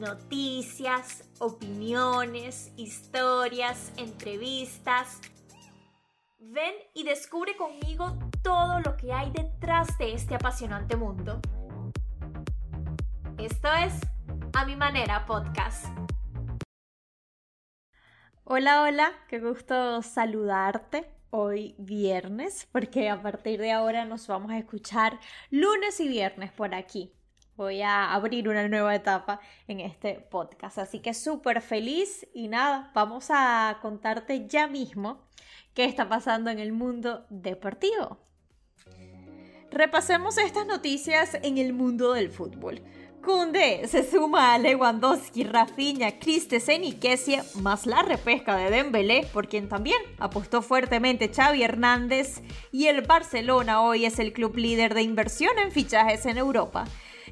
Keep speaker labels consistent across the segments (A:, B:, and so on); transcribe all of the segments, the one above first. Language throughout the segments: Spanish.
A: noticias, opiniones, historias, entrevistas. Ven y descubre conmigo todo lo que hay detrás de este apasionante mundo. Esto es A Mi Manera Podcast. Hola, hola, qué gusto saludarte hoy viernes, porque a partir de ahora nos vamos a escuchar lunes y viernes por aquí. Voy a abrir una nueva etapa en este podcast, así que súper feliz y nada, vamos a contarte ya mismo qué está pasando en el mundo deportivo. Repasemos estas noticias en el mundo del fútbol. Kunde se suma a Lewandowski, Rafinha, Christensen y Kessie, más la repesca de Dembélé, por quien también apostó fuertemente Xavi Hernández, y el Barcelona hoy es el club líder de inversión en fichajes en Europa.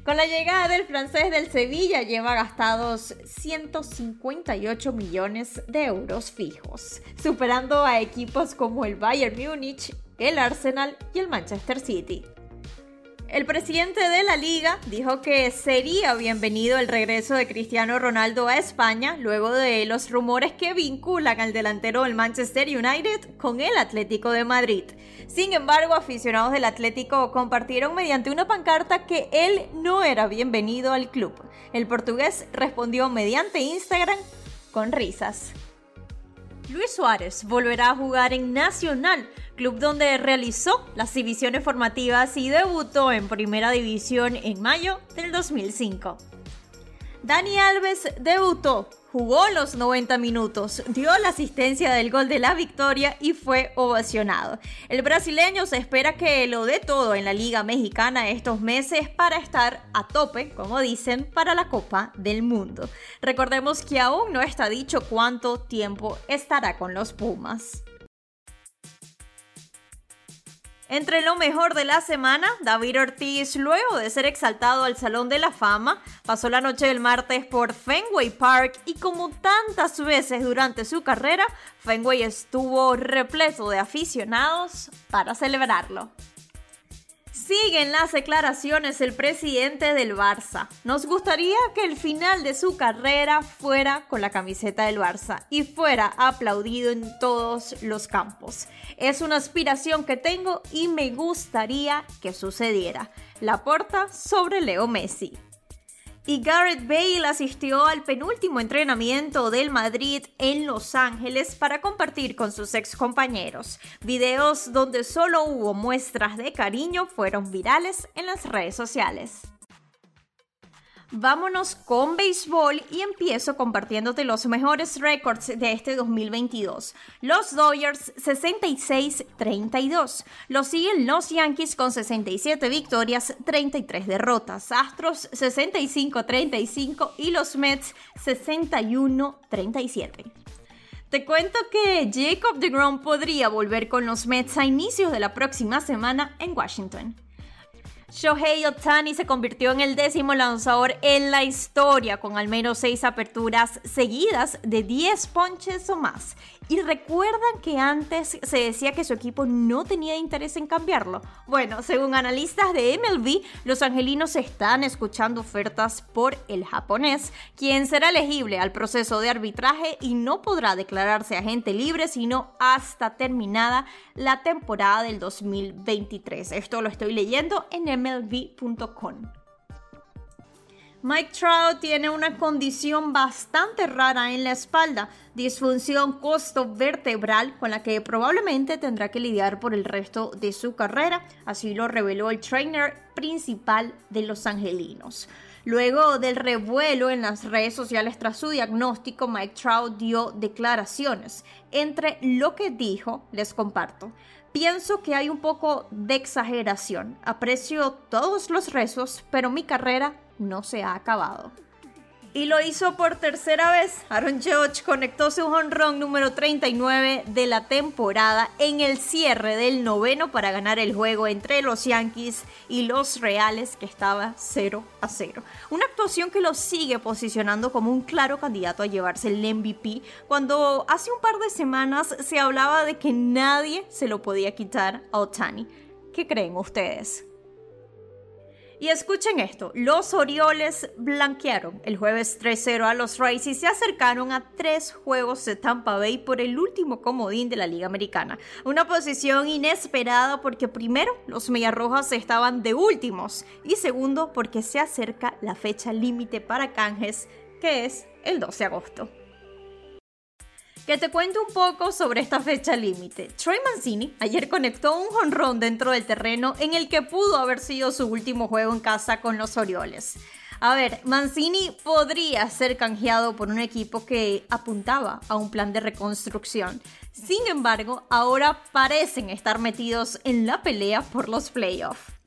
A: Con la llegada del francés del Sevilla lleva gastados 158 millones de euros fijos, superando a equipos como el Bayern Múnich, el Arsenal y el Manchester City. El presidente de la liga dijo que sería bienvenido el regreso de Cristiano Ronaldo a España luego de los rumores que vinculan al delantero del Manchester United con el Atlético de Madrid. Sin embargo, aficionados del Atlético compartieron mediante una pancarta que él no era bienvenido al club. El portugués respondió mediante Instagram con risas. Luis Suárez volverá a jugar en Nacional, club donde realizó las divisiones formativas y debutó en Primera División en mayo del 2005. Dani Alves debutó, jugó los 90 minutos, dio la asistencia del gol de la victoria y fue ovacionado. El brasileño se espera que lo dé todo en la Liga Mexicana estos meses para estar a tope, como dicen, para la Copa del Mundo. Recordemos que aún no está dicho cuánto tiempo estará con los Pumas. Entre lo mejor de la semana, David Ortiz, luego de ser exaltado al Salón de la Fama, pasó la noche del martes por Fenway Park y como tantas veces durante su carrera, Fenway estuvo repleto de aficionados para celebrarlo. Siguen las declaraciones el presidente del Barça. Nos gustaría que el final de su carrera fuera con la camiseta del Barça y fuera aplaudido en todos los campos. Es una aspiración que tengo y me gustaría que sucediera. La porta sobre Leo Messi y Garrett Bale asistió al penúltimo entrenamiento del Madrid en Los Ángeles para compartir con sus ex compañeros. Videos donde solo hubo muestras de cariño fueron virales en las redes sociales. Vámonos con béisbol y empiezo compartiéndote los mejores récords de este 2022. Los Dodgers 66-32. Los siguen los Yankees con 67 victorias, 33 derrotas. Astros 65-35 y los Mets 61-37. Te cuento que Jacob DeGrom podría volver con los Mets a inicios de la próxima semana en Washington. Shohei Otani se convirtió en el décimo lanzador en la historia con al menos seis aperturas seguidas de 10 ponches o más ¿Y recuerdan que antes se decía que su equipo no tenía interés en cambiarlo? Bueno, según analistas de MLB, los angelinos están escuchando ofertas por el japonés, quien será elegible al proceso de arbitraje y no podrá declararse agente libre sino hasta terminada la temporada del 2023. Esto lo estoy leyendo en mlb.com. Mike Trout tiene una condición bastante rara en la espalda, disfunción costo-vertebral con la que probablemente tendrá que lidiar por el resto de su carrera, así lo reveló el trainer principal de los Angelinos. Luego del revuelo en las redes sociales tras su diagnóstico, Mike Trout dio declaraciones. Entre lo que dijo, les comparto. Pienso que hay un poco de exageración. Aprecio todos los rezos, pero mi carrera no se ha acabado. Y lo hizo por tercera vez. Aaron Judge conectó su honrón número 39 de la temporada en el cierre del noveno para ganar el juego entre los Yankees y los Reales que estaba 0 a 0. Una actuación que lo sigue posicionando como un claro candidato a llevarse el MVP cuando hace un par de semanas se hablaba de que nadie se lo podía quitar a Otani. ¿Qué creen ustedes? Y escuchen esto, los Orioles blanquearon el jueves 3-0 a los Rays y se acercaron a tres juegos de Tampa Bay por el último comodín de la Liga Americana. Una posición inesperada porque primero los Rojas estaban de últimos y segundo porque se acerca la fecha límite para canjes que es el 12 de agosto que te cuento un poco sobre esta fecha límite. Troy Mancini ayer conectó un jonrón dentro del terreno en el que pudo haber sido su último juego en casa con los Orioles. A ver, Mancini podría ser canjeado por un equipo que apuntaba a un plan de reconstrucción. Sin embargo, ahora parecen estar metidos en la pelea por los playoffs.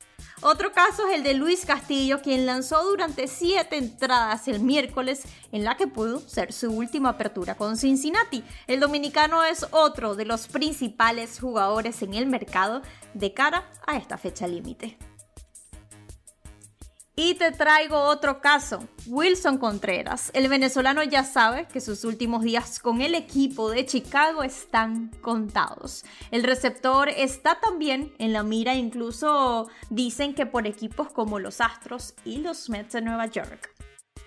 A: Otro caso es el de Luis Castillo, quien lanzó durante siete entradas el miércoles en la que pudo ser su última apertura con Cincinnati. El dominicano es otro de los principales jugadores en el mercado de cara a esta fecha límite. Y te traigo otro caso, Wilson Contreras. El venezolano ya sabe que sus últimos días con el equipo de Chicago están contados. El receptor está también en la mira, incluso dicen que por equipos como los Astros y los Mets de Nueva York.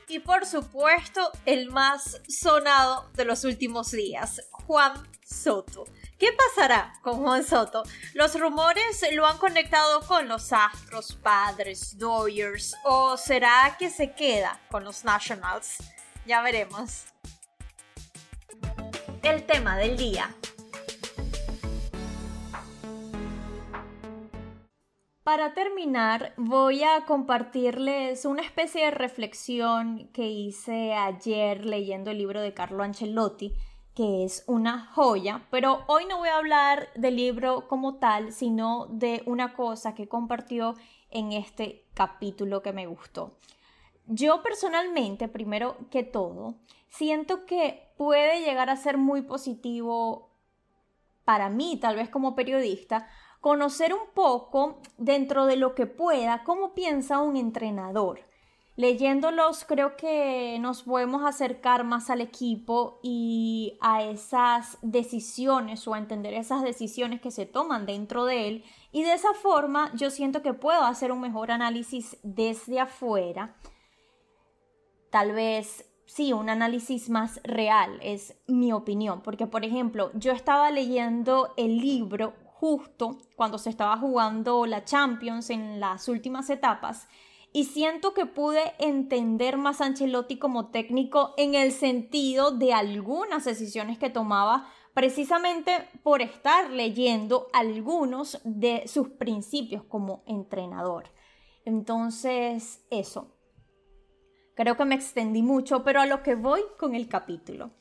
A: Y por supuesto, el más sonado de los últimos días, Juan Soto. ¿Qué pasará con Juan Soto? Los rumores lo han conectado con los Astros, Padres, Dodgers o será que se queda con los Nationals? Ya veremos. El tema del día. Para terminar, voy a compartirles una especie de reflexión que hice ayer leyendo el libro de Carlo Ancelotti que es una joya, pero hoy no voy a hablar del libro como tal, sino de una cosa que compartió en este capítulo que me gustó. Yo personalmente, primero que todo, siento que puede llegar a ser muy positivo para mí, tal vez como periodista, conocer un poco dentro de lo que pueda cómo piensa un entrenador. Leyéndolos creo que nos podemos acercar más al equipo y a esas decisiones o a entender esas decisiones que se toman dentro de él. Y de esa forma yo siento que puedo hacer un mejor análisis desde afuera. Tal vez sí, un análisis más real es mi opinión, porque por ejemplo yo estaba leyendo el libro justo cuando se estaba jugando la Champions en las últimas etapas y siento que pude entender más a Ancelotti como técnico en el sentido de algunas decisiones que tomaba precisamente por estar leyendo algunos de sus principios como entrenador. Entonces, eso. Creo que me extendí mucho, pero a lo que voy con el capítulo.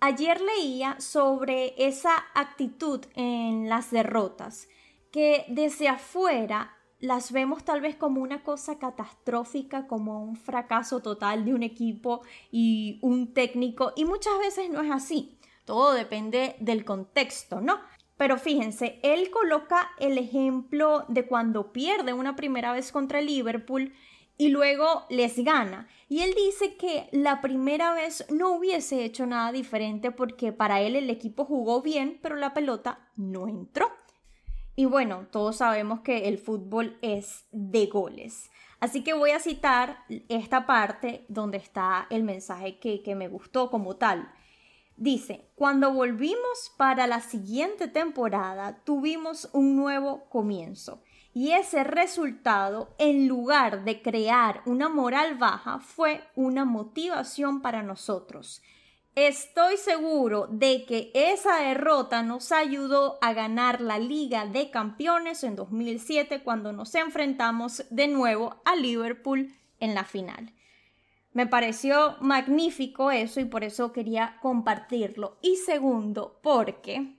A: Ayer leía sobre esa actitud en las derrotas, que desde afuera las vemos tal vez como una cosa catastrófica, como un fracaso total de un equipo y un técnico, y muchas veces no es así. Todo depende del contexto, ¿no? Pero fíjense, él coloca el ejemplo de cuando pierde una primera vez contra Liverpool y luego les gana. Y él dice que la primera vez no hubiese hecho nada diferente porque para él el equipo jugó bien, pero la pelota no entró. Y bueno, todos sabemos que el fútbol es de goles. Así que voy a citar esta parte donde está el mensaje que, que me gustó como tal. Dice, cuando volvimos para la siguiente temporada tuvimos un nuevo comienzo y ese resultado, en lugar de crear una moral baja, fue una motivación para nosotros. Estoy seguro de que esa derrota nos ayudó a ganar la Liga de Campeones en 2007 cuando nos enfrentamos de nuevo a Liverpool en la final. Me pareció magnífico eso y por eso quería compartirlo. Y segundo, porque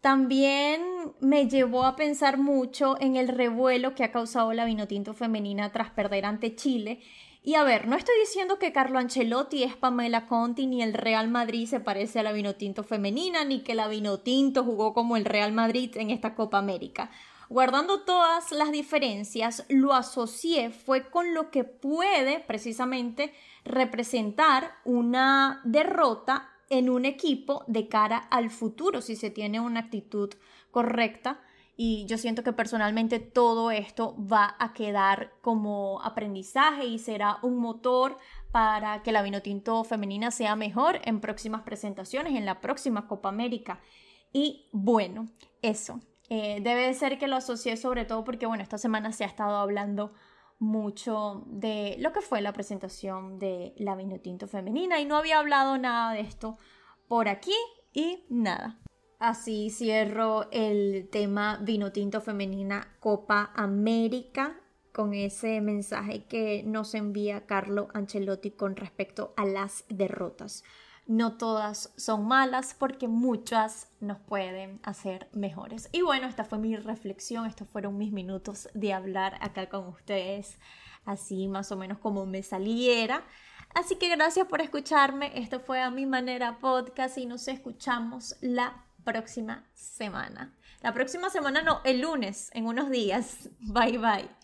A: también me llevó a pensar mucho en el revuelo que ha causado la vinotinto femenina tras perder ante Chile y a ver, no estoy diciendo que Carlo Ancelotti es Pamela Conti, ni el Real Madrid se parece a la Vinotinto femenina, ni que la Vinotinto jugó como el Real Madrid en esta Copa América. Guardando todas las diferencias, lo asocié fue con lo que puede precisamente representar una derrota en un equipo de cara al futuro, si se tiene una actitud correcta y yo siento que personalmente todo esto va a quedar como aprendizaje y será un motor para que la vinotinto femenina sea mejor en próximas presentaciones, en la próxima Copa América. Y bueno, eso. Eh, debe ser que lo asocié sobre todo porque, bueno, esta semana se ha estado hablando mucho de lo que fue la presentación de la vinotinto femenina y no había hablado nada de esto por aquí y nada. Así cierro el tema vino tinto femenina Copa América con ese mensaje que nos envía Carlo Ancelotti con respecto a las derrotas. No todas son malas porque muchas nos pueden hacer mejores. Y bueno, esta fue mi reflexión, estos fueron mis minutos de hablar acá con ustedes, así más o menos como me saliera. Así que gracias por escucharme, esto fue a mi manera podcast y nos escuchamos la próxima semana. La próxima semana no, el lunes, en unos días. Bye bye.